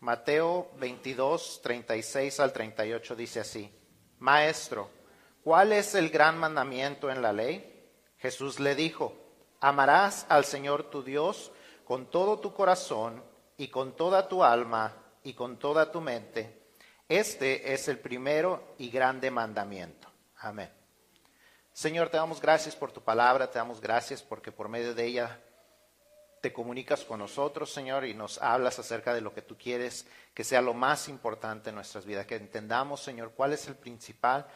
Mateo 22, 36 al 38 dice así, Maestro, ¿cuál es el gran mandamiento en la ley? Jesús le dijo, amarás al Señor tu Dios con todo tu corazón y con toda tu alma y con toda tu mente. Este es el primero y grande mandamiento. Amén. Señor, te damos gracias por tu palabra, te damos gracias porque por medio de ella te comunicas con nosotros, Señor, y nos hablas acerca de lo que tú quieres que sea lo más importante en nuestras vidas, que entendamos, Señor, cuál es el principal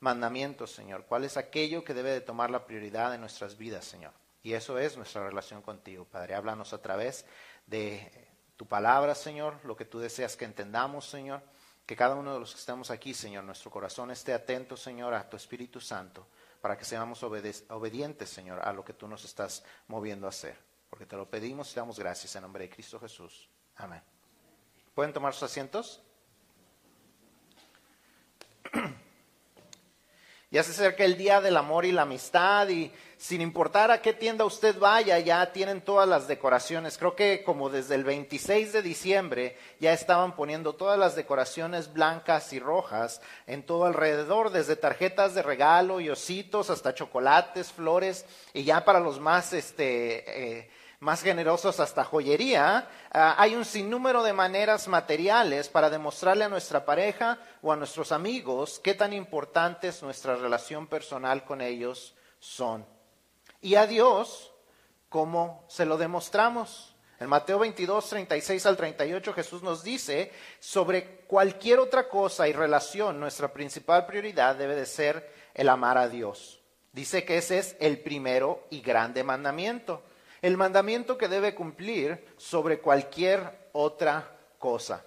mandamiento, Señor, cuál es aquello que debe de tomar la prioridad en nuestras vidas, Señor. Y eso es nuestra relación contigo, Padre. Háblanos a través de tu palabra, Señor, lo que tú deseas que entendamos, Señor. Que cada uno de los que estamos aquí, Señor, nuestro corazón esté atento, Señor, a tu Espíritu Santo, para que seamos obedientes, Señor, a lo que tú nos estás moviendo a hacer. Porque te lo pedimos y damos gracias en nombre de Cristo Jesús. Amén. ¿Pueden tomar sus asientos? Ya se acerca el día del amor y la amistad y sin importar a qué tienda usted vaya, ya tienen todas las decoraciones. Creo que como desde el 26 de diciembre ya estaban poniendo todas las decoraciones blancas y rojas en todo alrededor, desde tarjetas de regalo y ositos hasta chocolates, flores y ya para los más este, eh, más generosos hasta joyería, ah, hay un sinnúmero de maneras materiales para demostrarle a nuestra pareja o a nuestros amigos qué tan importante es nuestra relación personal con ellos son. Y a Dios, ¿cómo se lo demostramos? En Mateo 22, 36 al 38 Jesús nos dice sobre cualquier otra cosa y relación, nuestra principal prioridad debe de ser el amar a Dios. Dice que ese es el primero y grande mandamiento el mandamiento que debe cumplir sobre cualquier otra cosa.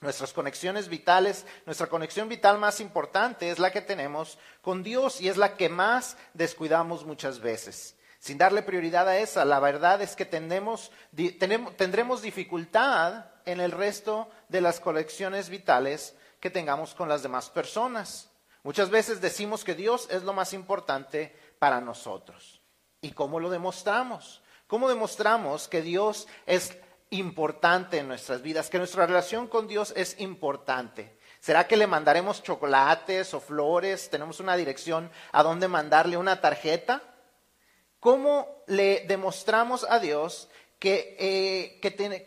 Nuestras conexiones vitales, nuestra conexión vital más importante es la que tenemos con Dios y es la que más descuidamos muchas veces. Sin darle prioridad a esa, la verdad es que tendremos, tendremos dificultad en el resto de las conexiones vitales que tengamos con las demás personas. Muchas veces decimos que Dios es lo más importante para nosotros. ¿Y cómo lo demostramos? ¿Cómo demostramos que Dios es importante en nuestras vidas, que nuestra relación con Dios es importante? ¿Será que le mandaremos chocolates o flores? ¿Tenemos una dirección a dónde mandarle una tarjeta? ¿Cómo le demostramos a Dios que, eh,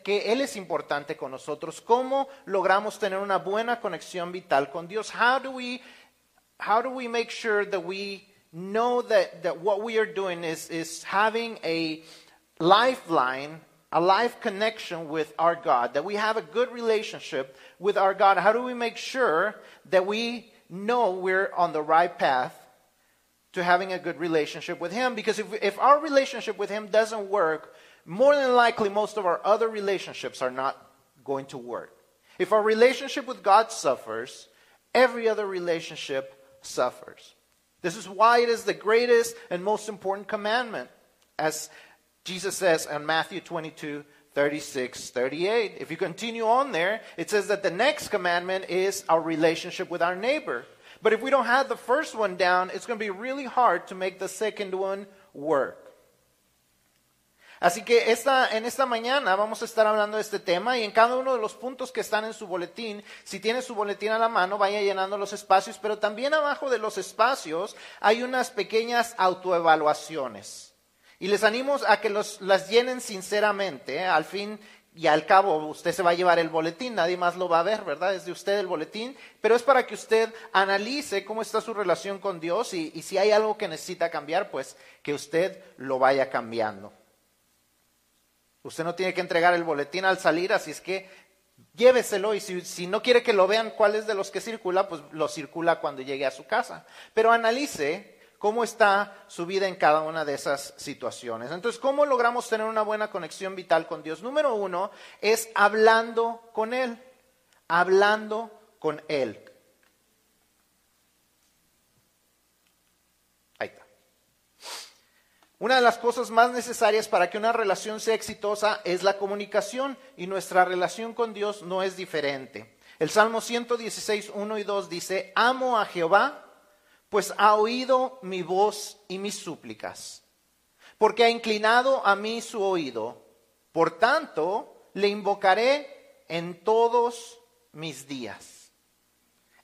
que, Él es importante con nosotros? ¿Cómo logramos tener una buena conexión vital con Dios? How do we, how do we make sure that we know that, that what we are doing is, is having a lifeline, a life connection with our God, that we have a good relationship with our God. How do we make sure that we know we're on the right path to having a good relationship with Him? Because if, if our relationship with Him doesn't work, more than likely most of our other relationships are not going to work. If our relationship with God suffers, every other relationship suffers. This is why it is the greatest and most important commandment. As Jesus says in Matthew 22, 36, 38. If you continue on there, it says that the next commandment is our relationship with our neighbor. But if we don't have the first one down, it's going to be really hard to make the second one work. Así que esta, en esta mañana vamos a estar hablando de este tema y en cada uno de los puntos que están en su boletín, si tiene su boletín a la mano, vaya llenando los espacios, pero también abajo de los espacios hay unas pequeñas autoevaluaciones. Y les animo a que las llenen sinceramente. ¿eh? Al fin y al cabo, usted se va a llevar el boletín, nadie más lo va a ver, ¿verdad? Es de usted el boletín, pero es para que usted analice cómo está su relación con Dios y, y si hay algo que necesita cambiar, pues que usted lo vaya cambiando. Usted no tiene que entregar el boletín al salir, así es que lléveselo y si, si, no quiere que lo vean cuál es de los que circula, pues lo circula cuando llegue a su casa. Pero analice cómo está su vida en cada una de esas situaciones. Entonces, ¿cómo logramos tener una buena conexión vital con Dios? Número uno es hablando con Él, hablando con Él. Ahí está. Una de las cosas más necesarias para que una relación sea exitosa es la comunicación y nuestra relación con Dios no es diferente. El Salmo 116, 1 y 2 dice, amo a Jehová pues ha oído mi voz y mis súplicas, porque ha inclinado a mí su oído. Por tanto, le invocaré en todos mis días.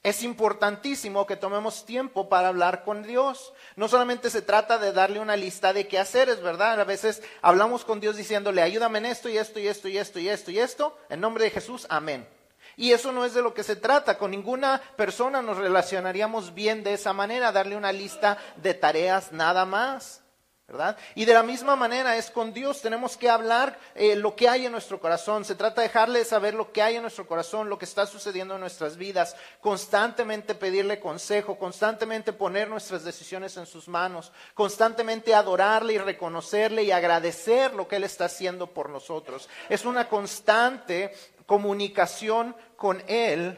Es importantísimo que tomemos tiempo para hablar con Dios. No solamente se trata de darle una lista de qué hacer, es verdad. A veces hablamos con Dios diciéndole, ayúdame en esto y esto y esto y esto y esto y esto. En nombre de Jesús, amén. Y eso no es de lo que se trata. Con ninguna persona nos relacionaríamos bien de esa manera, darle una lista de tareas nada más. Y de la misma manera es con Dios, tenemos que hablar eh, lo que hay en nuestro corazón, se trata de dejarle saber lo que hay en nuestro corazón, lo que está sucediendo en nuestras vidas, constantemente pedirle consejo, constantemente poner nuestras decisiones en sus manos, constantemente adorarle y reconocerle y agradecer lo que Él está haciendo por nosotros. Es una constante comunicación con Él,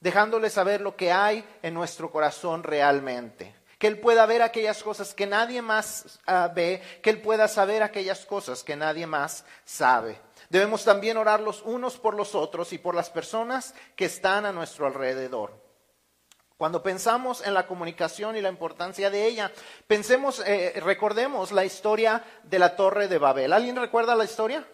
dejándole saber lo que hay en nuestro corazón realmente que Él pueda ver aquellas cosas que nadie más ah, ve, que Él pueda saber aquellas cosas que nadie más sabe. Debemos también orar los unos por los otros y por las personas que están a nuestro alrededor. Cuando pensamos en la comunicación y la importancia de ella, pensemos, eh, recordemos la historia de la Torre de Babel. ¿Alguien recuerda la historia?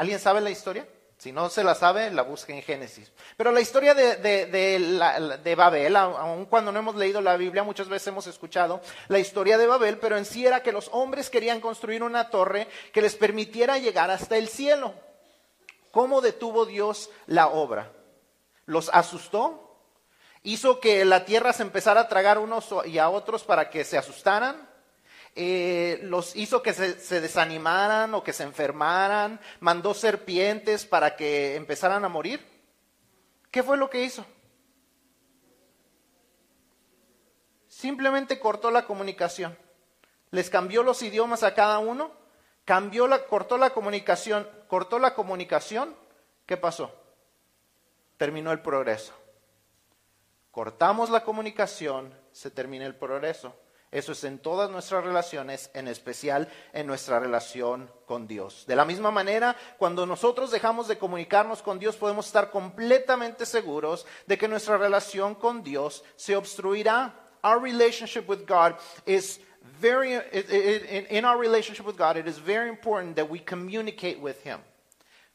¿Alguien sabe la historia? Si no se la sabe, la busque en Génesis. Pero la historia de, Babel, aun cuando no hemos leído la Biblia, muchas veces hemos escuchado la historia de Babel, pero en sí era que los hombres querían construir una torre que les permitiera llegar hasta el cielo. ¿Cómo detuvo Dios la obra? ¿Los asustó? ¿Hizo que la tierra se empezara a tragar unos y a otros para que se asustaran? Eh, los hizo que se, desanimaran o que se enfermaran, mandó serpientes para que empezaran a morir. ¿Qué fue lo que hizo? Simplemente cortó la comunicación. Les cambió los idiomas a cada uno, cambió la, cortó la comunicación, cortó la comunicación. ¿Qué pasó? Terminó el progreso. Cortamos la comunicación, se termina el progreso. Eso es en todas nuestras relaciones, en especial en nuestra relación con Dios. De la misma manera, cuando nosotros dejamos de comunicarnos con Dios, podemos estar completamente seguros de que nuestra relación con Dios se obstruirá. Our relationship with God is very, in our relationship with God, it is very important that we communicate with Him,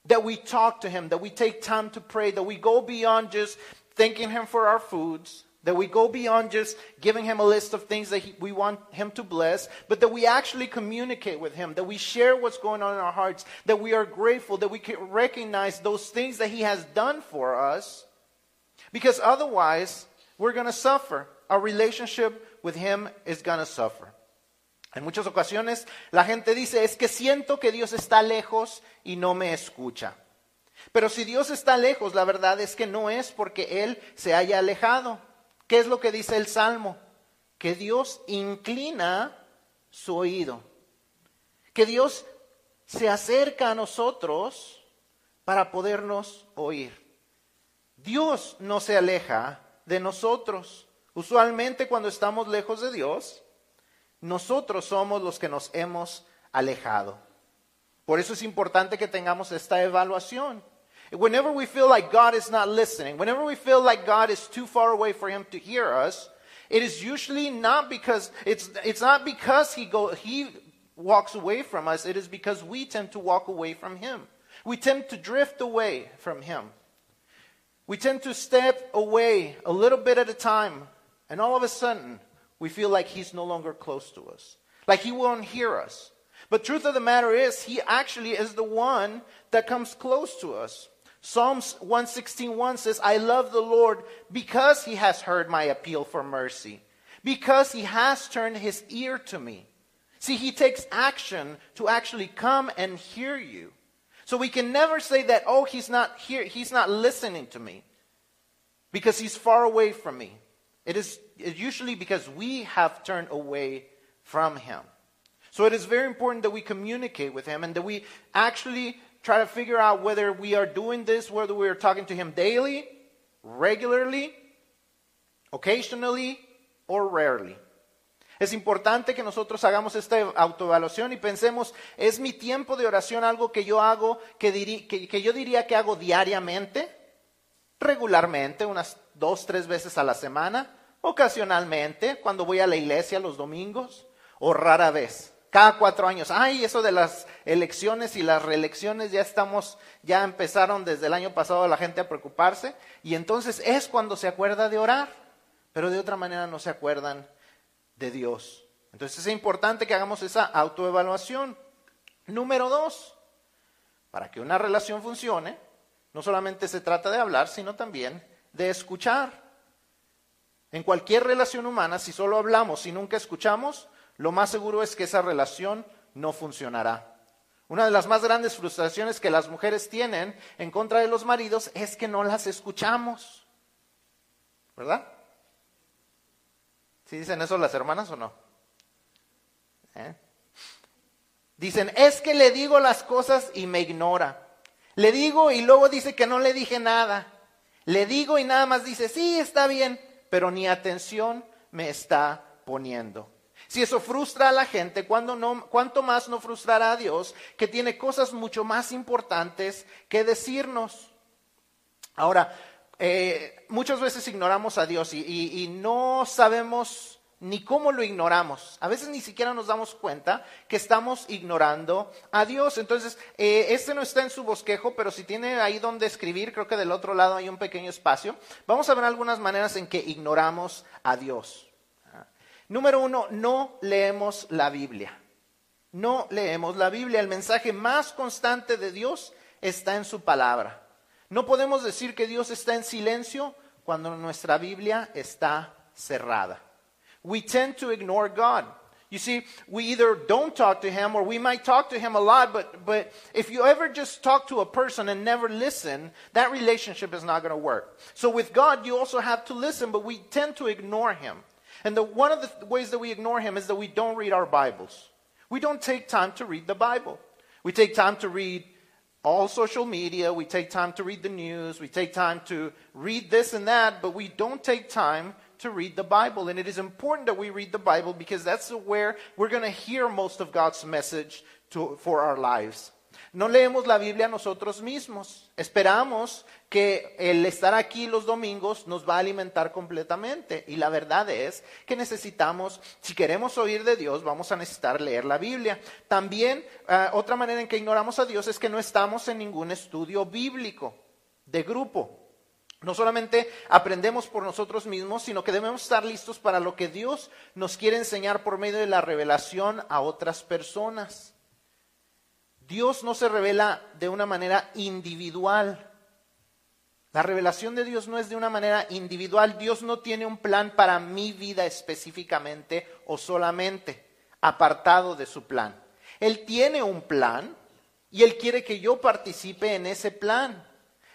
that we talk to Him, that we take time to pray, that we go beyond just thanking Him for our foods that we go beyond just giving him a list of things that he, we want him to bless, but that we actually communicate with him, that we share what's going on in our hearts, that we are grateful, that we can recognize those things that he has done for us. Because otherwise, we're going to suffer. Our relationship with him is going to suffer. En muchas ocasiones la gente dice, es que siento que Dios está lejos y no me escucha. Pero si Dios está lejos, la verdad es que no es porque Él se haya alejado. ¿Qué es lo que dice el Salmo? Que Dios inclina su oído. Que Dios se acerca a nosotros para podernos oír. Dios no se aleja de nosotros. Usualmente cuando estamos lejos de Dios, nosotros somos los que nos hemos alejado. Por eso es importante que tengamos esta evaluación. Whenever we feel like God is not listening, whenever we feel like God is too far away for him to hear us, it is usually not because it's it's not because he go he walks away from us, it is because we tend to walk away from him. We tend to drift away from him. We tend to step away a little bit at a time, and all of a sudden, we feel like he's no longer close to us. Like he won't hear us. But truth of the matter is, he actually is the one that comes close to us. Psalms 116.1 says, I love the Lord because he has heard my appeal for mercy, because he has turned his ear to me. See, he takes action to actually come and hear you. So we can never say that, oh, he's not here, he's not listening to me, because he's far away from me. It is usually because we have turned away from him. So it is very important that we communicate with him and that we actually try to figure out whether we are doing this, whether we are talking to Him daily, regularly, occasionally, or rarely. Es importante que nosotros hagamos esta autoevaluación y pensemos, ¿es mi tiempo de oración algo que yo hago, que, que, que yo diría que hago diariamente, regularmente, unas dos, tres veces a la semana, ocasionalmente, cuando voy a la iglesia los domingos, o rara vez? Cada cuatro años. Ay, eso de las elecciones y las reelecciones ya estamos, ya empezaron desde el año pasado la gente a preocuparse y entonces es cuando se acuerda de orar, pero de otra manera no se acuerdan de Dios. Entonces es importante que hagamos esa autoevaluación. Número dos, para que una relación funcione, no solamente se trata de hablar, sino también de escuchar. En cualquier relación humana, si solo hablamos y nunca escuchamos, lo más seguro es que esa relación no funcionará. Una de las más grandes frustraciones que las mujeres tienen en contra de los maridos es que no las escuchamos. ¿Verdad? ¿Sí dicen eso las hermanas o no? ¿Eh? Dicen, es que le digo las cosas y me ignora. Le digo y luego dice que no le dije nada. Le digo y nada más dice, sí, está bien, pero ni atención me está poniendo. Si eso frustra a la gente, no, ¿cuánto más no frustrará a Dios que tiene cosas mucho más importantes que decirnos? Ahora, eh, muchas veces ignoramos a Dios y no sabemos ni cómo lo ignoramos. A veces ni siquiera nos damos cuenta que estamos ignorando a Dios. Entonces, eh, este no está en su bosquejo, pero si tiene ahí donde escribir, creo que del otro lado hay un pequeño espacio. Vamos a ver algunas maneras en que ignoramos a Dios. Número uno, no leemos la Biblia. No leemos la Biblia. El mensaje más constante de Dios está en su palabra. No podemos decir que Dios está en silencio cuando nuestra Biblia está cerrada we tend to ignore God. You see, we either don't talk to him or we might talk to him a lot, but, but if you ever just talk to a person and never listen, that relationship is not going to work. So with God, you also have to listen, but we tend to ignore him. And the, one of the ways that we ignore him is that we don't read our Bibles. We don't take time to read the Bible. We take time to read all social media, we take time to read the news, we take time to read this and that, but we don't take time to read the Bible. And it is important that we read the Bible because that's where we're going to hear most of God's message to, for our lives. No leemos la Biblia nosotros mismos. Esperamos que el estar aquí los domingos nos va a alimentar completamente. Y la verdad es que necesitamos, si queremos oír de Dios, vamos a necesitar leer la Biblia. También uh, otra manera en que ignoramos a Dios es que no estamos en ningún estudio bíblico de grupo. No solamente aprendemos por nosotros mismos, sino que debemos estar listos para lo que Dios nos quiere enseñar por medio de la revelación a otras personas. Dios no se revela de una manera individual. La revelación de Dios no es de una manera individual. Dios no tiene un plan para mi vida específicamente o solamente apartado de su plan. Él tiene un plan y Él quiere que yo participe en ese plan.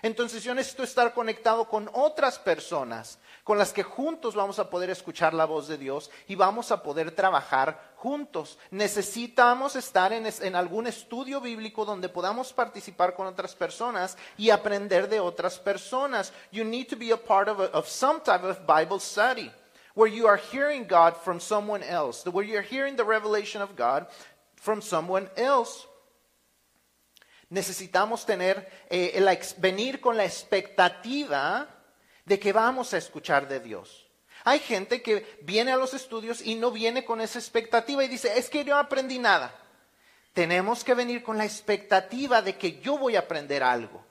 Entonces yo necesito estar conectado con otras personas con las que juntos vamos a poder escuchar la voz de Dios y vamos a poder trabajar juntos. Necesitamos estar en, algún estudio bíblico donde podamos participar con otras personas y aprender de otras personas. You need to be a part of, of some type of Bible study where you are hearing God from someone else, where you're hearing the revelation of God from someone else necesitamos tener, eh, venir con la expectativa de que vamos a escuchar de Dios. Hay gente que viene a los estudios y no viene con esa expectativa y dice, es que yo no aprendí nada. Tenemos que venir con la expectativa de que yo voy a aprender algo.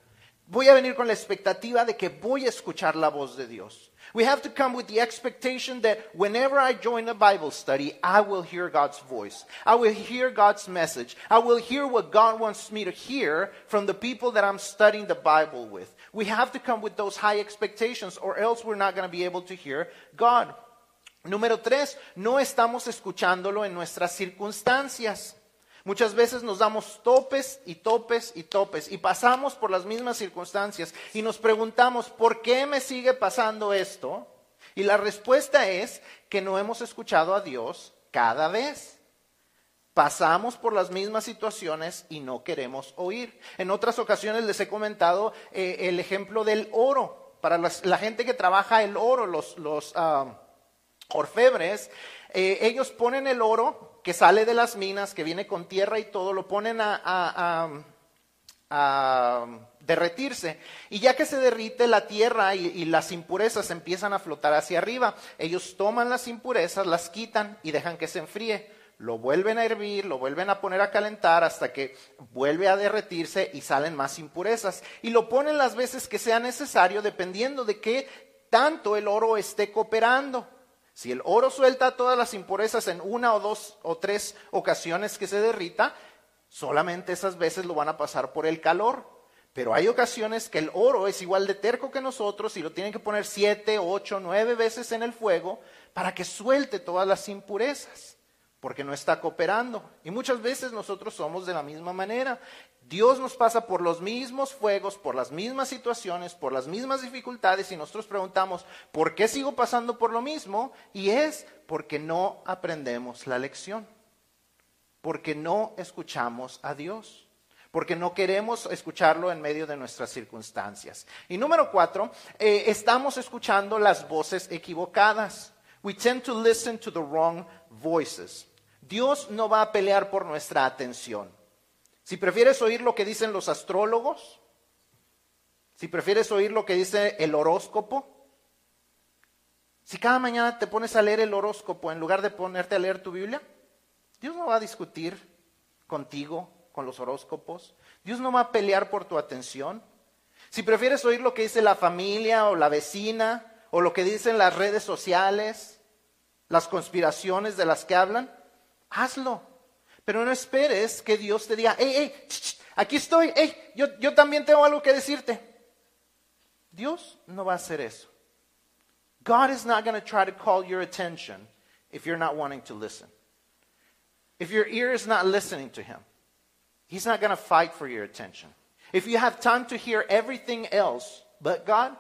Voy a venir con la expectativa de que voy a escuchar la voz de Dios. We have to come with the expectation that whenever I join a Bible study, I will hear God's voice. I will hear God's message. I will hear what God wants me to hear from the people that I'm studying the Bible with. We have to come with those high expectations, or else we're not going to be able to hear God. Número tres, no estamos escuchándolo en nuestras circunstancias. Muchas veces nos damos topes y topes y topes y pasamos por las mismas circunstancias y nos preguntamos, ¿por qué me sigue pasando esto? Y la respuesta es que no hemos escuchado a Dios cada vez. Pasamos por las mismas situaciones y no queremos oír. En otras ocasiones les he comentado eh, el ejemplo del oro. Para la gente que trabaja el oro, los, los ah, orfebres, eh, ellos ponen el oro que sale de las minas, que viene con tierra y todo, lo ponen a, derretirse. Y ya que se derrite la tierra y, las impurezas empiezan a flotar hacia arriba, ellos toman las impurezas, las quitan y dejan que se enfríe. lo vuelven a hervir, lo vuelven a poner a calentar hasta que vuelve a derretirse y salen más impurezas. Y lo ponen las veces que sea necesario dependiendo de qué tanto el oro esté cooperando. Si el oro suelta todas las impurezas en una o dos o tres ocasiones que se derrita, solamente esas veces lo van a pasar por el calor. Pero hay ocasiones que el oro es igual de terco que nosotros y lo tienen que poner siete, ocho, nueve veces en el fuego para que suelte todas las impurezas porque no está cooperando. Y muchas veces nosotros somos de la misma manera. Dios nos pasa por los mismos fuegos, por las mismas situaciones, por las mismas dificultades y nosotros preguntamos, ¿por qué sigo pasando por lo mismo? Y es porque no aprendemos la lección, porque no escuchamos a Dios porque no queremos escucharlo en medio de nuestras circunstancias. Y número cuatro, eh, estamos escuchando las voces equivocadas. We tend to listen to the wrong voices. Dios no va a pelear por nuestra atención. Si prefieres oír lo que dicen los astrólogos, si prefieres oír lo que dice el horóscopo, si cada mañana te pones a leer el horóscopo en lugar de ponerte a leer tu Biblia, Dios no va a discutir contigo con los horóscopos. Dios no va a pelear por tu atención. Si prefieres oír lo que dice la familia o la vecina o lo que dicen las redes sociales, las conspiraciones de las que hablan, hazlo. Pero no esperes que Dios te diga, hey, hey, aquí estoy, hey, yo, yo también tengo algo que decirte. Dios no va a hacer eso. God is not going to try to call your attention if you're not wanting to listen. If your ear is not listening to Him, He's not going to fight for your attention. If you have time to hear everything else but God,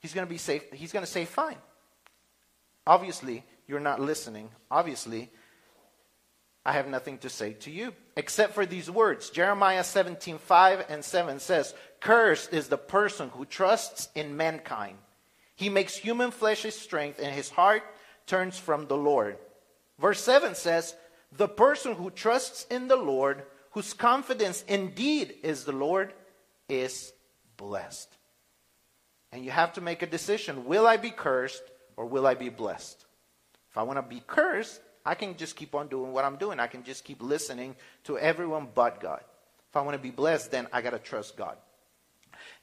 He's going to be safe. He's going to say, fine. Obviously, you're not listening. Obviously, I have nothing to say to you except for these words. Jeremiah 17, 5 and 7 says, Cursed is the person who trusts in mankind. He makes human flesh his strength, and his heart turns from the Lord. Verse 7 says, The person who trusts in the Lord, whose confidence indeed is the Lord, is blessed. And you have to make a decision will I be cursed or will I be blessed? If I want to be cursed, I can just keep on doing what I'm doing. I can just keep listening to everyone but God. If I want to be blessed, then I got to trust God.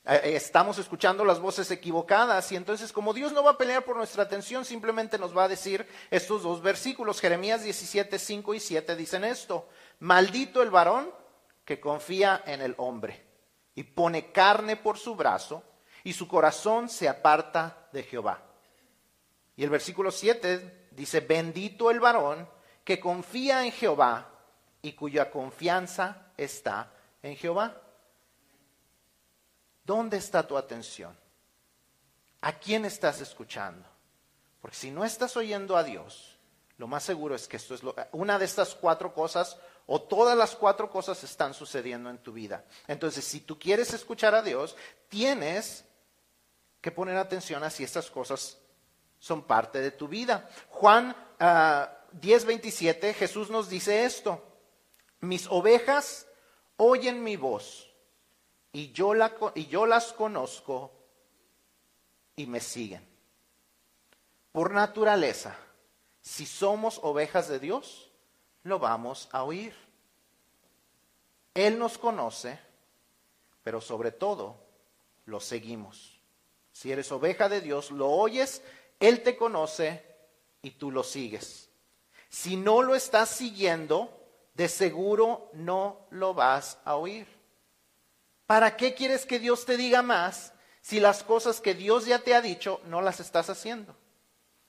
Eh, eh, estamos escuchando las voces equivocadas y entonces como Dios no va a pelear por nuestra atención, simplemente nos va a decir estos dos versículos. Jeremías 17, 5 y 7 dicen esto. Maldito el varón que confía en el hombre y pone carne por su brazo y su corazón se aparta de Jehová. Y el versículo 7 Dice, bendito el varón que confía en Jehová y cuya confianza está en Jehová. ¿Dónde está tu atención? ¿A quién estás escuchando? Porque si no estás oyendo a Dios, lo más seguro es que esto es una de estas cuatro cosas o todas las cuatro cosas están sucediendo en tu vida. Entonces, si tú quieres escuchar a Dios, tienes que poner atención a si estas cosas son parte de tu vida. Juan 10:27, ah, Jesús nos dice esto, mis ovejas oyen mi voz y yo, la, y yo las conozco y me siguen. Por naturaleza, si somos ovejas de Dios, lo vamos a oír. Él nos conoce, pero sobre todo lo seguimos. Si eres oveja de Dios, lo oyes él te conoce y tú lo sigues. Si no lo estás siguiendo, de seguro no lo vas a oír. ¿Para qué quieres que Dios te diga más si las cosas que Dios ya te ha dicho no las estás haciendo?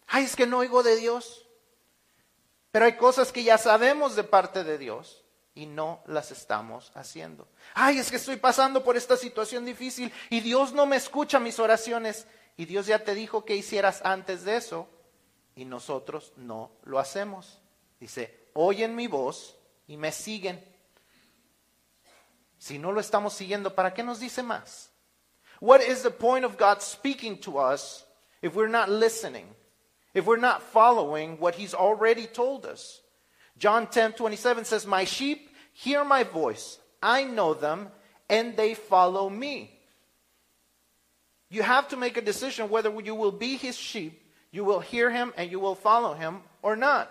Ay, es que no oigo de Dios. Pero hay cosas que ya sabemos de parte de Dios y no las estamos haciendo. Ay, es que estoy pasando por esta situación difícil y Dios no me escucha mis oraciones y Dios ya te dijo que hicieras antes de eso y nosotros no lo hacemos. Dice, oyen mi voz y me siguen. Si no lo estamos siguiendo, ¿para qué nos dice más? What is the point of God speaking to us if we're not listening? If we're not following what he's already told us? John 10, 27 says, My sheep hear my voice. I know them and they follow me. You have to make a decision whether you will be his sheep, you will hear him, and you will follow him or not.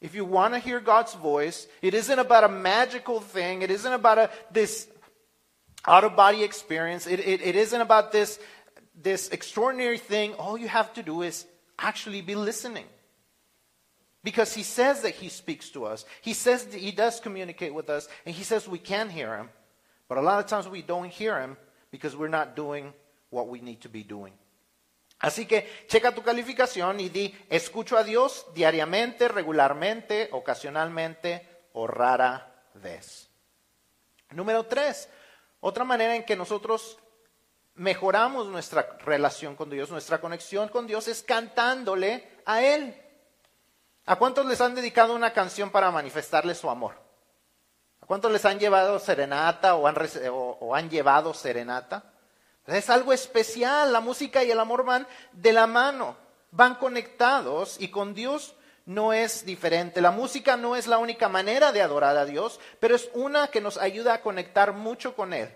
If you want to hear God's voice, it isn't about a magical thing. It isn't about a, this out of body experience. It, it, it isn't about this, this extraordinary thing. All you have to do is actually be listening. Because he says that he speaks to us. He says that he does communicate with us. And he says we can hear him. But a lot of times we don't hear him because we're not doing what we need to be doing. Así que checa tu calificación y di, escucho a Dios diariamente, regularmente, ocasionalmente o rara vez. Número tres, otra manera en que nosotros mejoramos nuestra relación con Dios, nuestra conexión con Dios es cantándole a Él. ¿A cuántos les han dedicado una canción para manifestarle su amor? ¿A cuántos les han llevado serenata o han, llevado serenata? Es algo especial, la música y el amor van de la mano, van conectados y con Dios no es diferente. La música no es la única manera de adorar a Dios, pero es una que nos ayuda a conectar mucho con Él.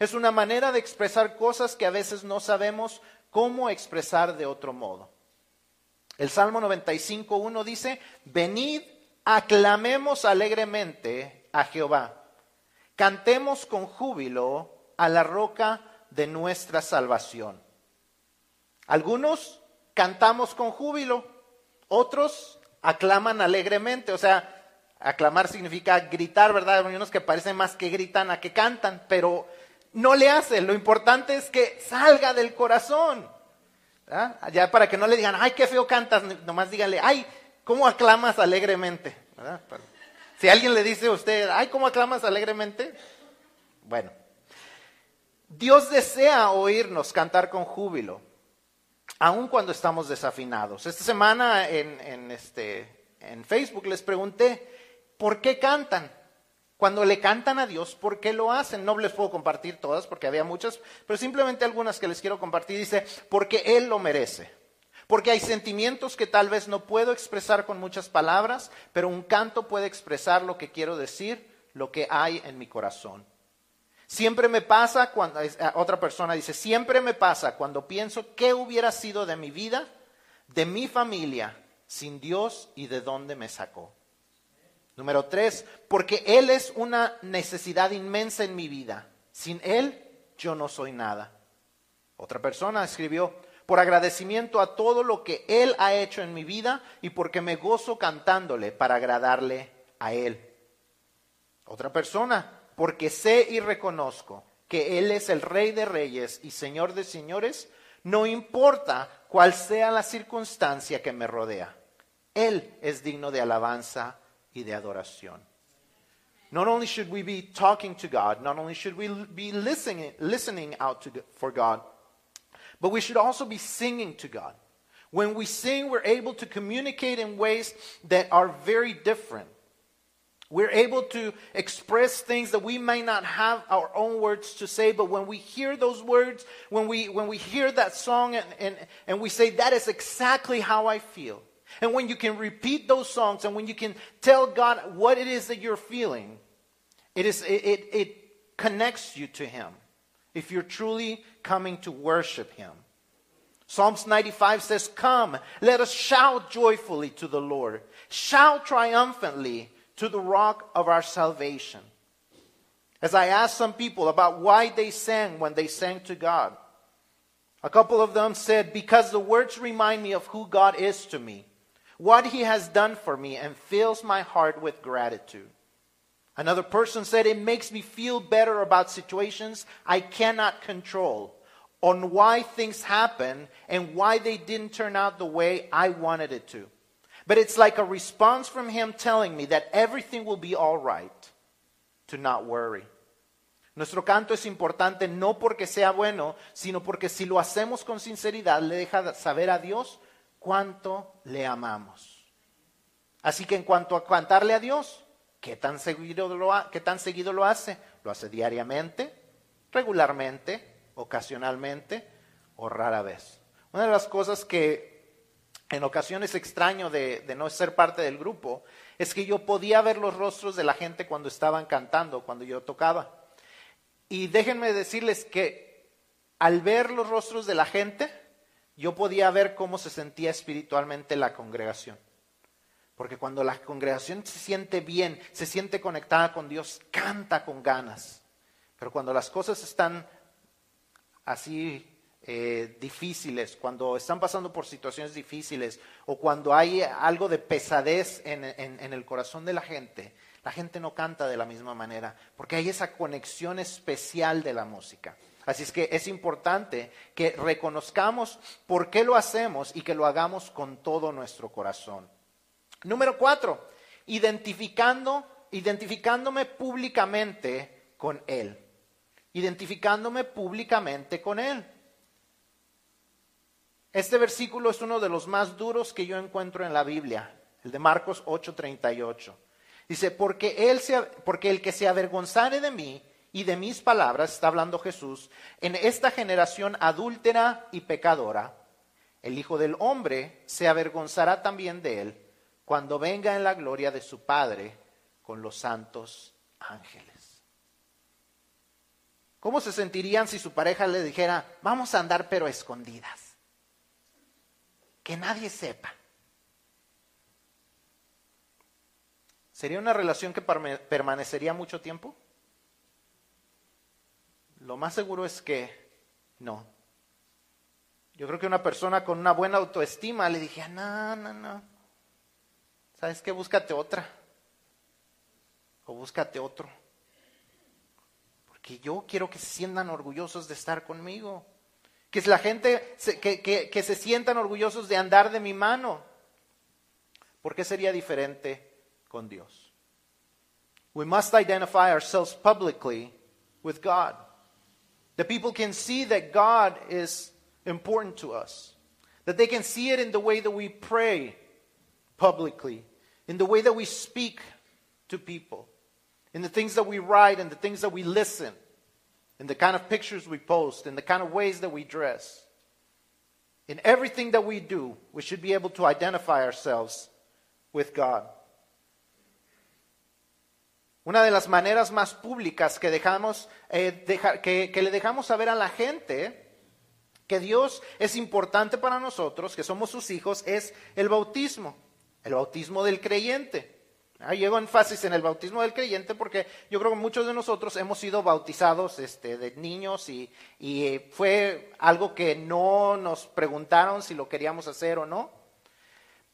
Es una manera de expresar cosas que a veces no sabemos cómo expresar de otro modo. El Salmo 95.1 dice, venid, aclamemos alegremente a Jehová, cantemos con júbilo a la roca de nuestra salvación. Algunos cantamos con júbilo, otros aclaman alegremente, o sea, aclamar significa gritar, ¿verdad? Hay unos que parecen más que gritan a que cantan, pero no le hacen, lo importante es que salga del corazón. Ya para que no le digan, ay, qué feo cantas, nomás díganle, ay, ¿cómo aclamas alegremente? Si alguien le dice a usted, ay, ¿cómo aclamas alegremente? Bueno, Dios desea oírnos cantar con júbilo, aun cuando estamos desafinados. Esta semana en, este, en Facebook les pregunté, ¿por qué cantan? Cuando le cantan a Dios, ¿por qué lo hacen? No les puedo compartir todas porque había muchas, pero simplemente algunas que les quiero compartir. Dice, porque Él lo merece. Porque hay sentimientos que tal vez no puedo expresar con muchas palabras, pero un canto puede expresar lo que quiero decir, lo que hay en mi corazón. Siempre me pasa cuando, otra persona dice, siempre me pasa cuando pienso qué hubiera sido de mi vida, de mi familia, sin Dios y de dónde me sacó. Número tres, porque Él es una necesidad inmensa en mi vida. Sin Él yo no soy nada. Otra persona escribió, por agradecimiento a todo lo que Él ha hecho en mi vida y porque me gozo cantándole para agradarle a Él. Otra persona, porque sé y reconozco que Él es el Rey de Reyes y Señor de Señores, no importa cuál sea la circunstancia que me rodea. Él es digno de alabanza y de adoración. Not only should we be talking to God, not only should we be listening, out for God, but we should also be singing to God. When we sing, we're able to communicate in ways that are very different. We're able to express things that we may not have our own words to say, but when we hear those words, when we, when we hear that song and, and, and we say, that is exactly how I feel. And when you can repeat those songs and when you can tell God what it is that you're feeling, it, is, it, it, it connects you to Him if you're truly coming to worship Him. Psalms 95 says, Come, let us shout joyfully to the Lord, shout triumphantly to the rock of our salvation. As I asked some people about why they sang when they sang to God, a couple of them said, Because the words remind me of who God is to me, what He has done for me, and fills my heart with gratitude. Another person said, It makes me feel better about situations I cannot control, on why things happen and why they didn't turn out the way I wanted it to. But it's like a response from Him telling me that everything will be all right, to not worry. Nuestro canto es importante no porque sea bueno, sino porque si lo hacemos con sinceridad le deja saber a Dios cuánto le amamos. Así que en cuanto a cantarle a Dios, ¿qué tan seguido lo, hace? ¿Lo hace diariamente, regularmente, ocasionalmente o rara vez? Una de las cosas que en ocasiones extraño de, no ser parte del grupo, es que yo podía ver los rostros de la gente cuando estaban cantando, cuando yo tocaba. Y déjenme decirles que al ver los rostros de la gente, yo podía ver cómo se sentía espiritualmente la congregación. Porque cuando la congregación se siente bien, se siente conectada con Dios, canta con ganas. Pero cuando las cosas están así eh, difíciles, cuando están pasando por situaciones difíciles o cuando hay algo de pesadez en, en el corazón de la gente, la gente no canta de la misma manera, porque hay esa conexión especial de la música. Así es que es importante que reconozcamos por qué lo hacemos y que lo hagamos con todo nuestro corazón. Número cuatro, identificando, identificándome públicamente con Él. Identificándome públicamente con Él. Este versículo es uno de los más duros que yo encuentro en la Biblia, el de Marcos 8:38. Dice, porque, él porque el que se avergonzare de mí y de mis palabras, está hablando Jesús, en esta generación adúltera y pecadora, el Hijo del Hombre se avergonzará también de él cuando venga en la gloria de su Padre con los santos ángeles. ¿Cómo se sentirían si su pareja le dijera, vamos a andar pero escondidas? Que nadie sepa. ¿Sería una relación que permanecería mucho tiempo? Lo más seguro es que no. Yo creo que una persona con una buena autoestima le dije, no, no, no. ¿Sabes qué? Búscate otra. O búscate otro. Porque yo quiero que se sientan orgullosos de estar conmigo. Que la gente, que, que, que se sientan orgullosos de andar de mi mano. ¿Por qué sería diferente con Dios? We must identify ourselves publicly with God. That people can see that God is important to us. That they can see it in the way that we pray publicly, in the way that we speak to people, in the things that we write, and the things that we listen, in the kind of pictures we post, in the kind of ways that we dress. In everything that we do, we should be able to identify ourselves with God. Una de las maneras más públicas que, dejamos, eh, que, que le dejamos saber a la gente que Dios es importante para nosotros, que somos sus hijos, es el bautismo, el bautismo del creyente. Ah, llego énfasis en el bautismo del creyente porque yo creo que muchos de nosotros hemos sido bautizados este, de niños y, y, fue algo que no nos preguntaron si lo queríamos hacer o no.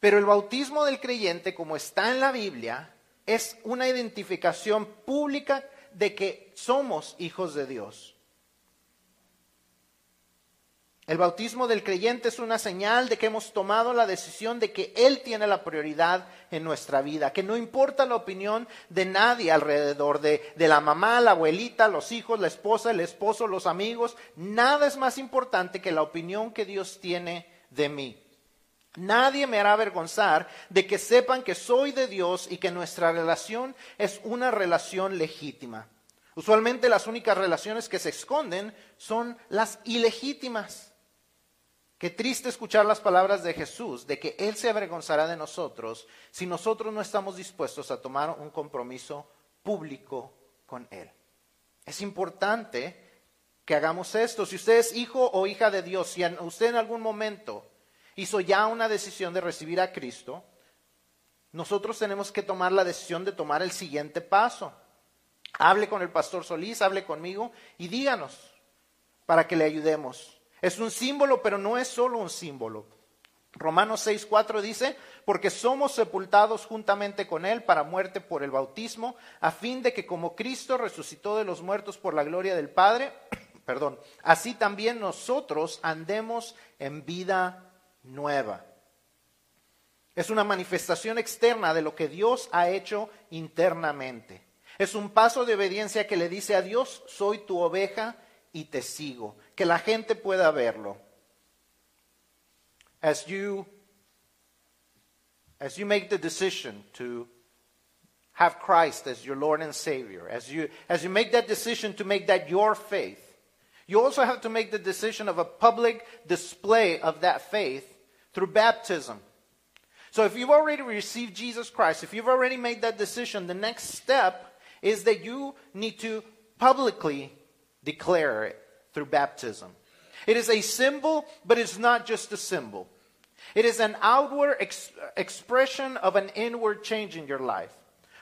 Pero el bautismo del creyente, como está en la Biblia, es una identificación pública de que somos hijos de Dios. El bautismo del creyente es una señal de que hemos tomado la decisión de que Él tiene la prioridad en nuestra vida, que no importa la opinión de nadie alrededor, de, de, la mamá, la abuelita, los hijos, la esposa, el esposo, los amigos, nada es más importante que la opinión que Dios tiene de mí. Nadie me hará avergonzar de que sepan que soy de Dios y que nuestra relación es una relación legítima. Usualmente las únicas relaciones que se esconden son las ilegítimas. Qué triste escuchar las palabras de Jesús de que Él se avergonzará de nosotros si nosotros no estamos dispuestos a tomar un compromiso público con Él. Es importante que hagamos esto. Si usted es hijo o hija de Dios, si usted en algún momento hizo ya una decisión de recibir a Cristo, nosotros tenemos que tomar la decisión de tomar el siguiente paso. Hable con el pastor Solís, hable conmigo y díganos para que le ayudemos. Es un símbolo, pero no es solo un símbolo. Romanos 6:4 dice, porque somos sepultados juntamente con Él para muerte por el bautismo, a fin de que como Cristo resucitó de los muertos por la gloria del Padre, perdón, así también nosotros andemos en vida nueva. Es una manifestación externa de lo que Dios ha hecho internamente. Es un paso de obediencia que le dice a Dios, soy tu oveja y te sigo. Que la gente pueda verlo. As you, as you make the decision to have Christ as your Lord and Savior, as you, as you make that decision to make that your faith, you also have to make the decision of a public display of that faith through baptism. So if you've already received Jesus Christ, if you've already made that decision, the next step is that you need to publicly declare it through baptism. It is a symbol, but it's not just a symbol. It is an outward ex- expression of an inward change in your life.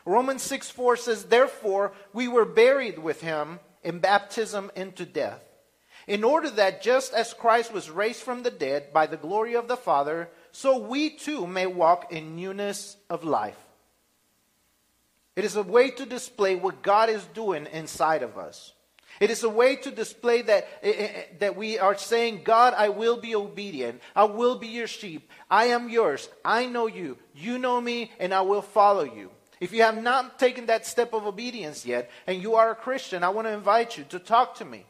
Romans 6 4 says, Therefore, we were buried with him in baptism into death, in order that just as Christ was raised from the dead by the glory of the Father, so we too may walk in newness of life. It is a way to display what God is doing inside of us. It is a way to display that, eh, eh, eh, that we are saying, God, I will be obedient. I will be your sheep. I am yours. I know you. You know me, and I will follow you. If you have not taken that step of obedience yet, and you are a Christian, I want to invite you to talk to me.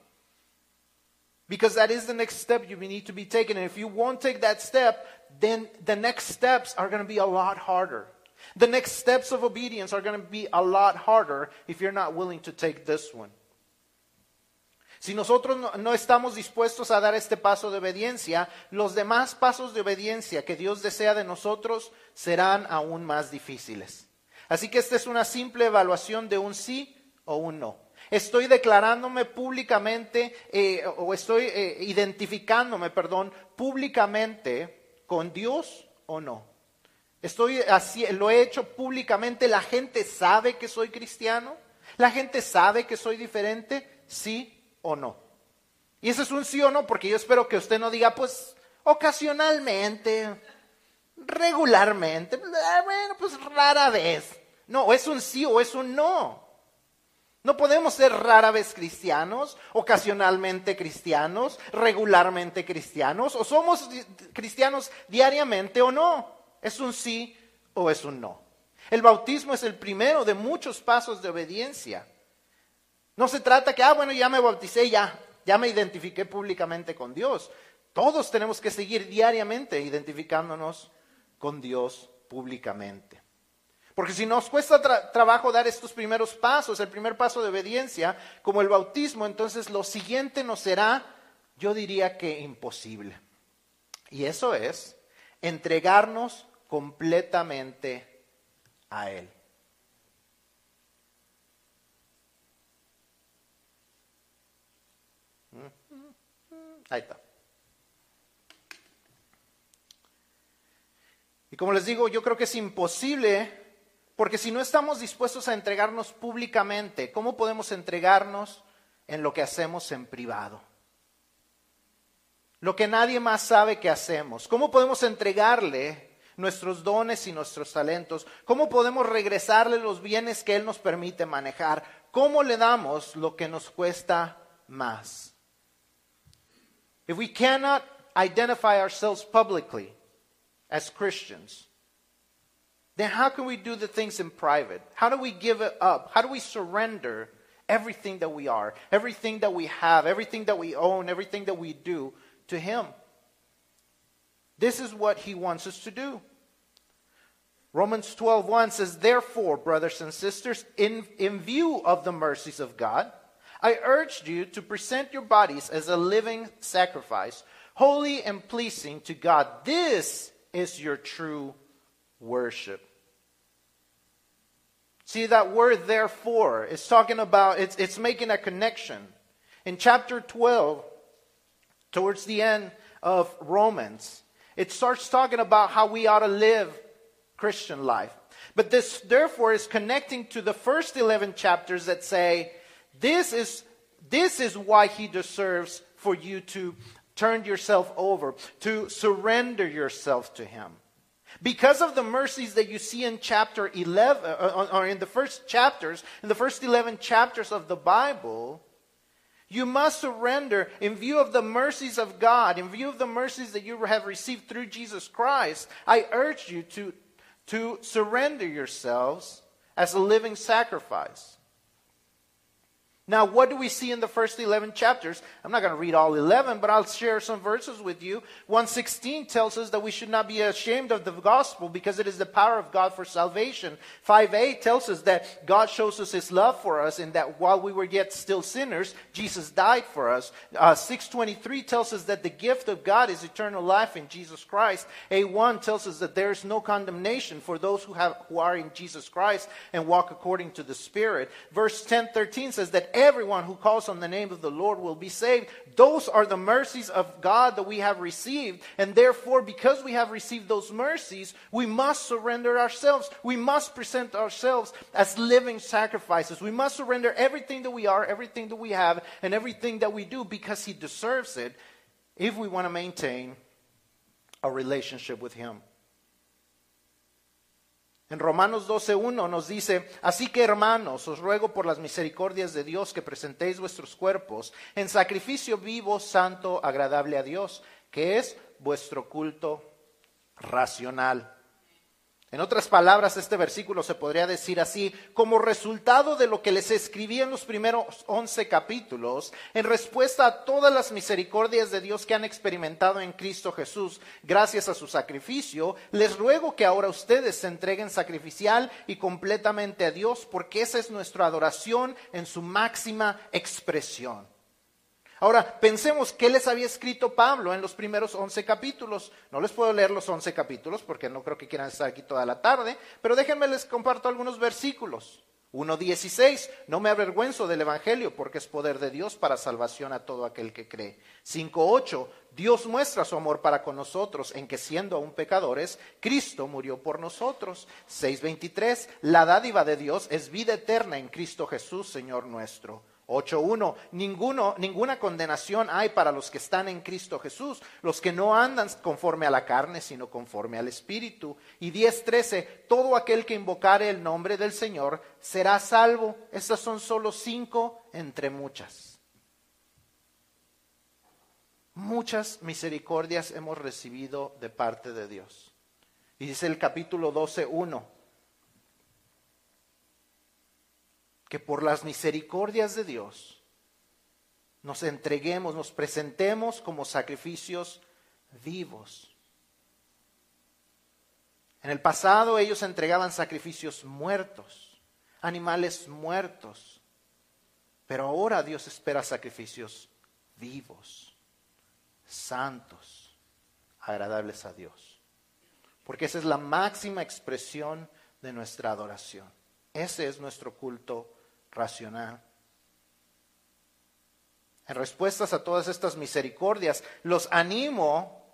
Because that is the next step you need to be taken. And if you won't take that step, then the next steps are going to be a lot harder. The next steps of obedience are going to be a lot harder if you're not willing to take this one. Si nosotros no, estamos dispuestos a dar este paso de obediencia, los demás pasos de obediencia que Dios desea de nosotros serán aún más difíciles. Así que esta es una simple evaluación de un sí o un no. Estoy declarándome públicamente eh, o estoy eh, identificándome, perdón, públicamente con Dios o no. Estoy así, lo he hecho públicamente. La gente sabe que soy cristiano. La gente sabe que soy diferente. Sí o no. Y ese es un sí o no, porque yo espero que usted no diga, pues, ocasionalmente, regularmente, ah, bueno, pues rara vez. No, o es un sí o es un no. No podemos ser rara vez cristianos, ocasionalmente cristianos, regularmente cristianos, o somos cristianos diariamente o no. Es un sí o es un no. El bautismo es el primero de muchos pasos de obediencia. No se trata que, ah, bueno, ya me bauticé, ya, ya me identifiqué públicamente con Dios. Todos tenemos que seguir diariamente identificándonos con Dios públicamente. Porque si nos cuesta trabajo dar estos primeros pasos, el primer paso de obediencia, como el bautismo, entonces lo siguiente nos será, yo diría que imposible. Y eso es entregarnos completamente a Él. Ahí está. Y como les digo, yo creo que es imposible, porque si no estamos dispuestos a entregarnos públicamente, ¿cómo podemos entregarnos en lo que hacemos en privado? Lo que nadie más sabe que hacemos. ¿Cómo podemos entregarle nuestros dones y nuestros talentos? ¿Cómo podemos regresarle los bienes que Él nos permite manejar? ¿Cómo le damos lo que nos cuesta más? If we cannot identify ourselves publicly as Christians, then how can we do the things in private? How do we give it up? How do we surrender everything that we are, everything that we have, everything that we own, everything that we do to Him? This is what He wants us to do. Romans 12:1 says, Therefore, brothers and sisters, in, in view of the mercies of God, I urged you to present your bodies as a living sacrifice, holy and pleasing to God. This is your true worship. See, that word therefore is talking about, it's, it's making a connection. In chapter 12, towards the end of Romans, it starts talking about how we ought to live Christian life. But this, therefore, is connecting to the first 11 chapters that say, this is, this is why he deserves for you to turn yourself over, to surrender yourself to him. Because of the mercies that you see in chapter 11, uh, uh, or in the first chapters, in the first 11 chapters of the Bible, you must surrender in view of the mercies of God, in view of the mercies that you have received through Jesus Christ. I urge you to, to surrender yourselves as a living sacrifice. Now, what do we see in the first 11 chapters? I'm not going to read all 11, but I'll share some verses with you. 116 tells us that we should not be ashamed of the gospel because it is the power of God for salvation. 5a tells us that God shows us his love for us and that while we were yet still sinners, Jesus died for us. Uh, 623 tells us that the gift of God is eternal life in Jesus Christ. A1 tells us that there is no condemnation for those who, have, who are in Jesus Christ and walk according to the Spirit. Verse 10, 13 says that everyone who calls on the name of the Lord will be saved. Those are the mercies of God that we have received. And therefore, because we have received those mercies, we must surrender ourselves. We must present ourselves as living sacrifices. We must surrender everything that we are, everything that we have, and everything that we do because He deserves it if we want to maintain a relationship with Him. En Romanos 12.1 nos dice, así que hermanos, os ruego por las misericordias de Dios que presentéis vuestros cuerpos en sacrificio vivo, santo, agradable a Dios, que es vuestro culto racional. En otras palabras, este versículo se podría decir así, como resultado de lo que les escribí en los primeros once capítulos, en respuesta a todas las misericordias de Dios que han experimentado en Cristo Jesús, gracias a su sacrificio, les ruego que ahora ustedes se entreguen sacrificial y completamente a Dios, porque esa es nuestra adoración en su máxima expresión. Ahora, pensemos qué les había escrito Pablo en los primeros 11 capítulos. No les puedo leer los 11 capítulos porque no creo que quieran estar aquí toda la tarde, pero déjenme les comparto algunos versículos. 1.16, no me avergüenzo del Evangelio porque es poder de Dios para salvación a todo aquel que cree. 5.8, Dios muestra su amor para con nosotros en que siendo aún pecadores, Cristo murió por nosotros. 6.23, la dádiva de Dios es vida eterna en Cristo Jesús, Señor nuestro. 8.1. Ninguno, ninguna condenación hay para los que están en Cristo Jesús, los que no andan conforme a la carne, sino conforme al Espíritu. Y 10.13. Todo aquel que invocare el nombre del Señor será salvo. Estas son solo cinco entre muchas. Muchas misericordias hemos recibido de parte de Dios. Y dice el capítulo 12.1 que por las misericordias de Dios nos entreguemos, nos presentemos como sacrificios vivos. En el pasado ellos entregaban sacrificios muertos, animales muertos, pero ahora Dios espera sacrificios vivos, santos, agradables a Dios. Porque esa es la máxima expresión de nuestra adoración. Ese es nuestro culto racional. En respuestas a todas estas misericordias, los animo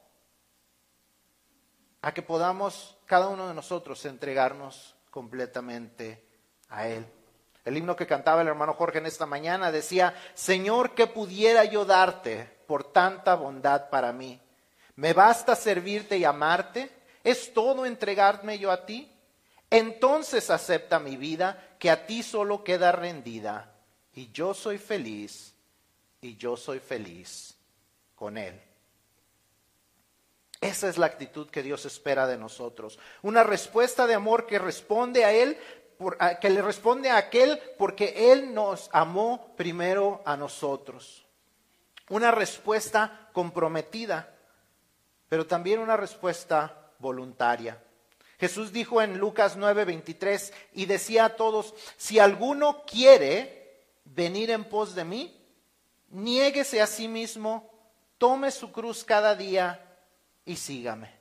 a que podamos cada uno de nosotros entregarnos completamente a Él. El himno que cantaba el hermano Jorge en esta mañana decía, Señor, ¿qué pudiera yo darte por tanta bondad para mí? ¿Me basta servirte y amarte? ¿Es todo entregarme yo a ti? Entonces acepta mi vida, que a ti solo queda rendida, y yo soy feliz, y yo soy feliz con Él. Esa es la actitud que Dios espera de nosotros. Una respuesta de amor que responde a Él, que le responde a aquel porque Él nos amó primero a nosotros. Una respuesta comprometida, pero también una respuesta voluntaria. Jesús dijo en Lucas 9:23 y decía a todos, si alguno quiere venir en pos de mí, niéguese a sí mismo, tome su cruz cada día y sígame.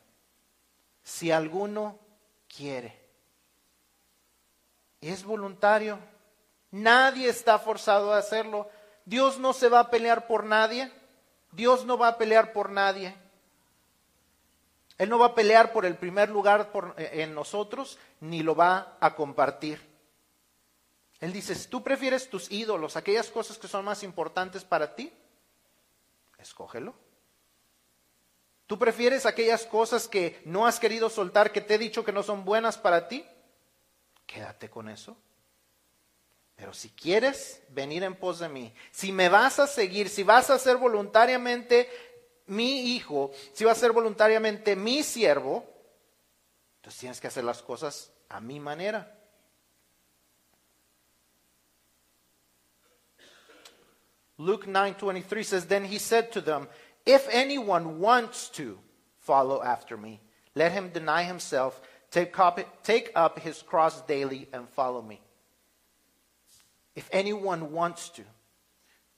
Si alguno quiere. Es voluntario. Nadie está forzado a hacerlo. Dios no se va a pelear por nadie. Dios no va a pelear por nadie. Él no va a pelear por el primer lugar eh, en nosotros, ni lo va a compartir. Él dice, si tú prefieres tus ídolos, aquellas cosas que son más importantes para ti, escógelo. ¿Tú prefieres aquellas cosas que no has querido soltar, que te he dicho que no son buenas para ti? Quédate con eso. Pero si quieres venir en pos de mí, si me vas a seguir, si vas a hacer voluntariamente mi hijo, si va a ser voluntariamente mi siervo, entonces tienes que hacer las cosas a mi manera. Luke 9:23 says, Then he said to them, If anyone wants to follow after me, let him deny himself, take up, take up his cross daily, and follow me. If anyone wants to.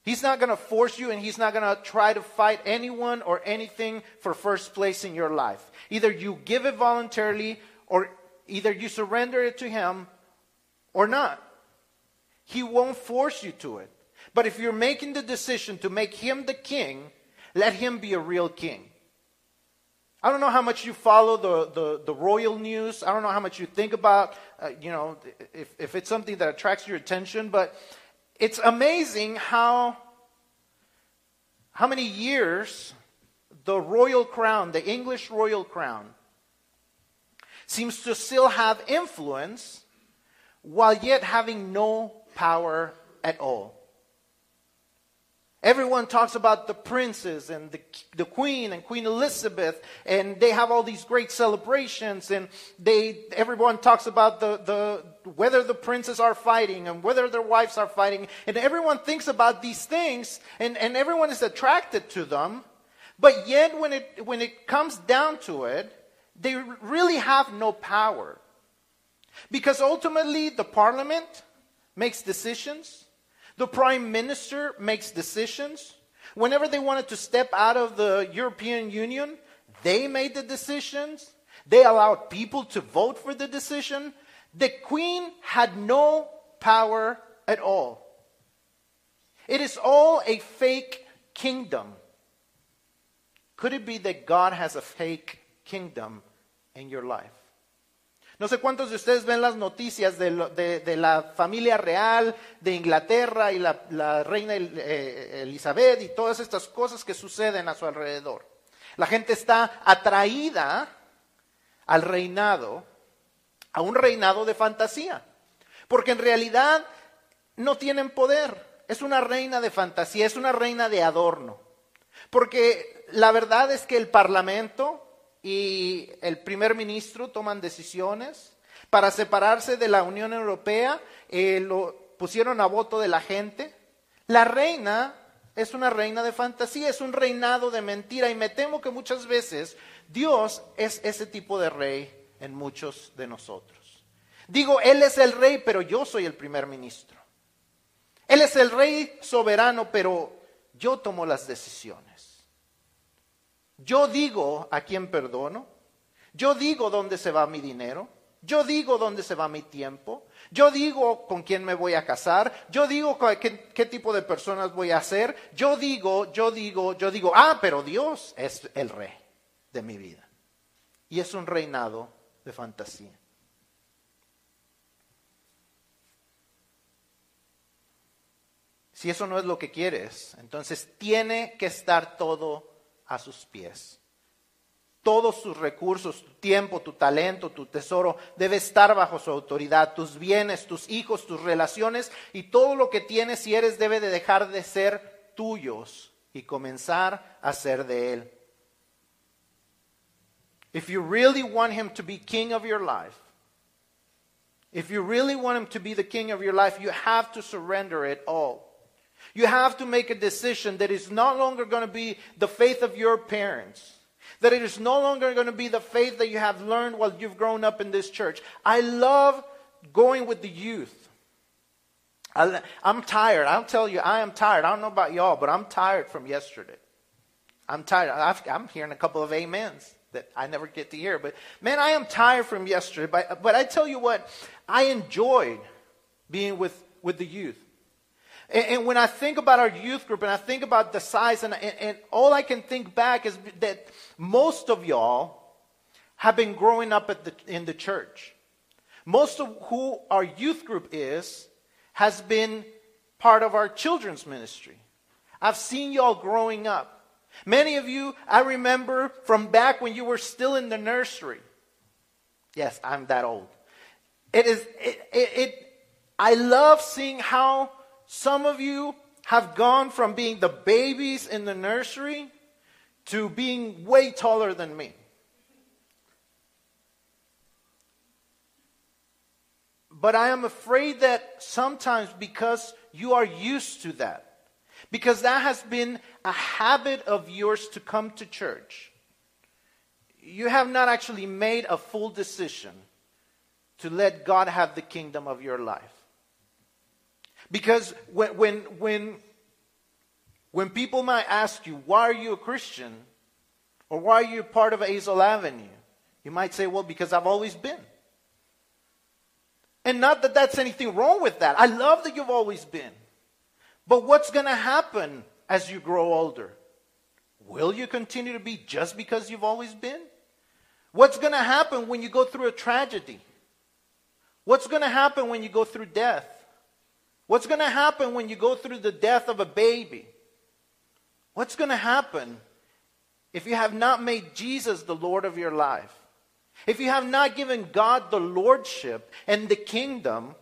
He's not going to force you and he's not going to try to fight anyone or anything for first place in your life. Either you give it voluntarily or either you surrender it to him or not. He won't force you to it. But if you're making the decision to make him the king, let him be a real king. I don't know how much you follow the, the, the royal news. I don't know how much you think about, uh, you know, if, if it's something that attracts your attention, but it's amazing how, how many years the royal crown, the English royal crown, seems to still have influence while yet having no power at all. Everyone talks about the princes and the, the queen and Queen Elizabeth, and they have all these great celebrations, and they everyone talks about the, the whether the princes are fighting and whether their wives are fighting, and everyone thinks about these things, and, and everyone is attracted to them, but yet when it when it comes down to it, they really have no power. Because ultimately the parliament makes decisions the prime minister makes decisions. Whenever they wanted to step out of the European Union, they made the decisions. They allowed people to vote for the decision. The queen had no power at all. It is all a fake kingdom. Could it be that God has a fake kingdom in your life? No sé cuántos de ustedes ven las noticias de, la familia real de Inglaterra y la, reina eh, Elizabeth y todas estas cosas que suceden a su alrededor. La gente está atraída al reinado, a un reinado de fantasía, porque en realidad no tienen poder. Es una reina de fantasía, es una reina de adorno. Porque la verdad es que el Parlamento y el primer ministro toman decisiones. Para separarse de la Unión Europea, eh, lo pusieron a voto de la gente. La reina es una reina de fantasía, es un reinado de mentira y me temo que muchas veces Dios es ese tipo de rey en muchos de nosotros. Digo, Él es el rey, pero yo soy el primer ministro. Él es el rey soberano, pero yo tomo las decisiones. Yo digo a quién perdono. Yo digo dónde se va mi dinero. Yo digo dónde se va mi tiempo. Yo digo con quién me voy a casar. Yo digo qué, tipo de personas voy a ser. Yo digo, yo digo, yo digo, ah, pero Dios es el rey de mi vida. Y es un reinado de fantasía. Si eso no es lo que quieres, entonces tiene que estar todo a sus pies. Todos sus recursos, tu tiempo, tu talento, tu tesoro, debe estar bajo su autoridad. Tus bienes, tus hijos, tus relaciones y todo lo que tienes y eres debe de dejar de ser tuyos y comenzar a ser de Él. If you really want Him to be king of your life, if you really want Him to be the king of your life, you have to surrender it all. You have to make a decision that is no longer going to be the faith of your parents. That it is no longer going to be the faith that you have learned while you've grown up in this church. I love going with the youth. I, am tired. I'll tell you, I am tired. I don't know about y'all, but I'm tired from yesterday. I'm tired. i am hearing a couple of amens that I never get to hear. But man, I am tired from yesterday. But, but I tell you what, I enjoyed being with, with the youth. And, and, when I think about our youth group and I think about the size, and, and, and all I can think back is that most of y'all have been growing up at the, in the church. Most of who our youth group is has been part of our children's ministry. I've seen y'all growing up. Many of you, I remember from back when you were still in the nursery. Yes, I'm that old. It is, it, it, it I love seeing how some of you have gone from being the babies in the nursery to being way taller than me. But I am afraid that sometimes because you are used to that, because that has been a habit of yours to come to church, you have not actually made a full decision to let God have the kingdom of your life. Because when, when, when, when people might ask you, why are you a Christian? Or why are you part of Hazel Avenue? You might say, well, because I've always been. And not that that's anything wrong with that. I love that you've always been. But what's going to happen as you grow older? Will you continue to be just because you've always been? What's going to happen when you go through a tragedy? What's going to happen when you go through death? What's going to happen when you go through the death of a baby? What's going to happen if you have not made Jesus the Lord of your life? If you have not given God the lordship and the kingdom,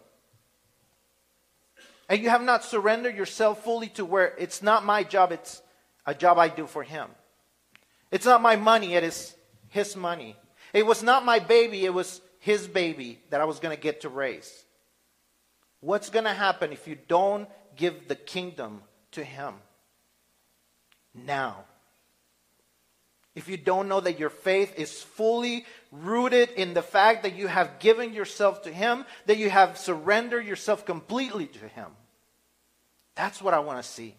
and you have not surrendered yourself fully to where it's not my job, it's a job I do for Him. It's not my money, it is His money. It was not my baby, it was His baby that I was going to get to raise. What's going to happen if you don't give the kingdom to Him? Now. If you don't know that your faith is fully rooted in the fact that you have given yourself to Him, that you have surrendered yourself completely to Him. That's what I want to see.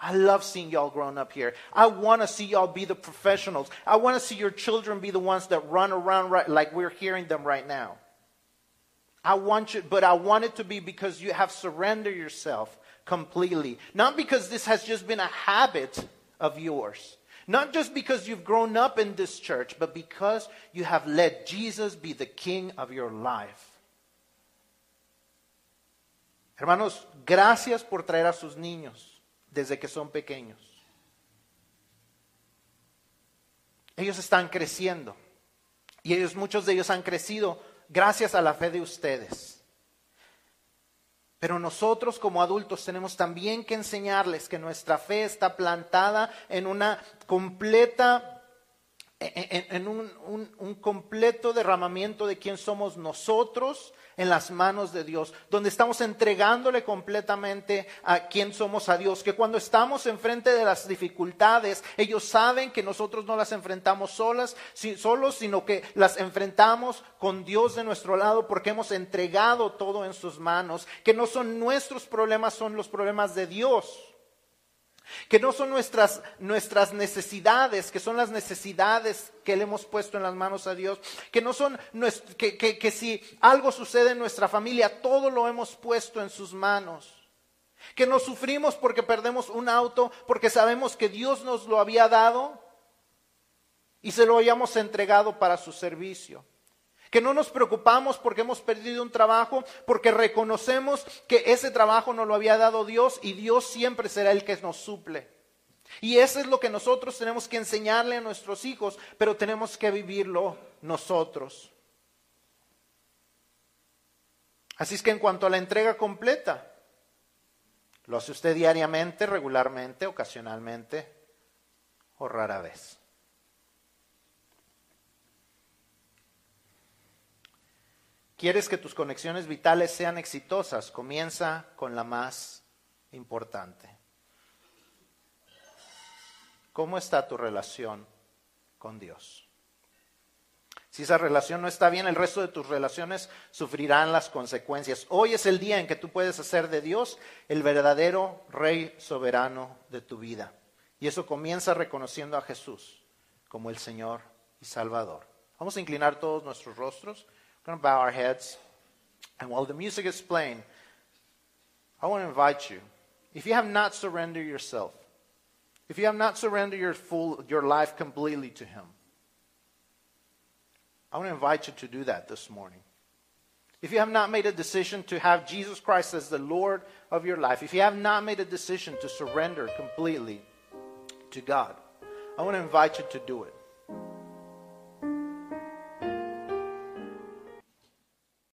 I love seeing y'all growing up here. I want to see y'all be the professionals. I want to see your children be the ones that run around right, like we're hearing them right now. I want you, but I want it to be because you have surrendered yourself completely. Not because this has just been a habit of yours. Not just because you've grown up in this church, but because you have let Jesus be the king of your life. Hermanos, gracias por traer a sus niños desde que son pequeños. Ellos están creciendo y ellos, muchos de ellos han crecido gracias a la fe de ustedes. Pero nosotros como adultos tenemos también que enseñarles que nuestra fe está plantada en una completa en, un, un, completo derramamiento de quién somos nosotros en las manos de Dios, donde estamos entregándole completamente a quién somos a Dios, que cuando estamos enfrente de las dificultades, ellos saben que nosotros no las enfrentamos solas, solos, sino que las enfrentamos con Dios de nuestro lado porque hemos entregado todo en sus manos, que no son nuestros problemas, son los problemas de Dios que no son nuestras, nuestras necesidades, que son las necesidades que le hemos puesto en las manos a Dios, que no son que, que, que si algo sucede en nuestra familia, todo lo hemos puesto en sus manos. Que no sufrimos porque perdemos un auto, porque sabemos que Dios nos lo había dado y se lo hayamos entregado para su servicio. Que no nos preocupamos porque hemos perdido un trabajo, porque reconocemos que ese trabajo nos lo había dado Dios y Dios siempre será el que nos suple. Y eso es lo que nosotros tenemos que enseñarle a nuestros hijos, pero tenemos que vivirlo nosotros. Así es que en cuanto a la entrega completa, ¿lo hace usted diariamente, regularmente, ocasionalmente o rara vez? ¿Quieres que tus conexiones vitales sean exitosas? Comienza con la más importante. ¿Cómo está tu relación con Dios? Si esa relación no está bien, el resto de tus relaciones sufrirán las consecuencias. Hoy es el día en que tú puedes hacer de Dios el verdadero Rey soberano de tu vida. Y eso comienza reconociendo a Jesús como el Señor y Salvador. Vamos a inclinar todos nuestros rostros going to bow our heads. And while the music is playing, I want to invite you. If you have not surrendered yourself, if you have not surrendered your full your life completely to him, I want to invite you to do that this morning. If you have not made a decision to have Jesus Christ as the Lord of your life, if you have not made a decision to surrender completely to God, I want to invite you to do it.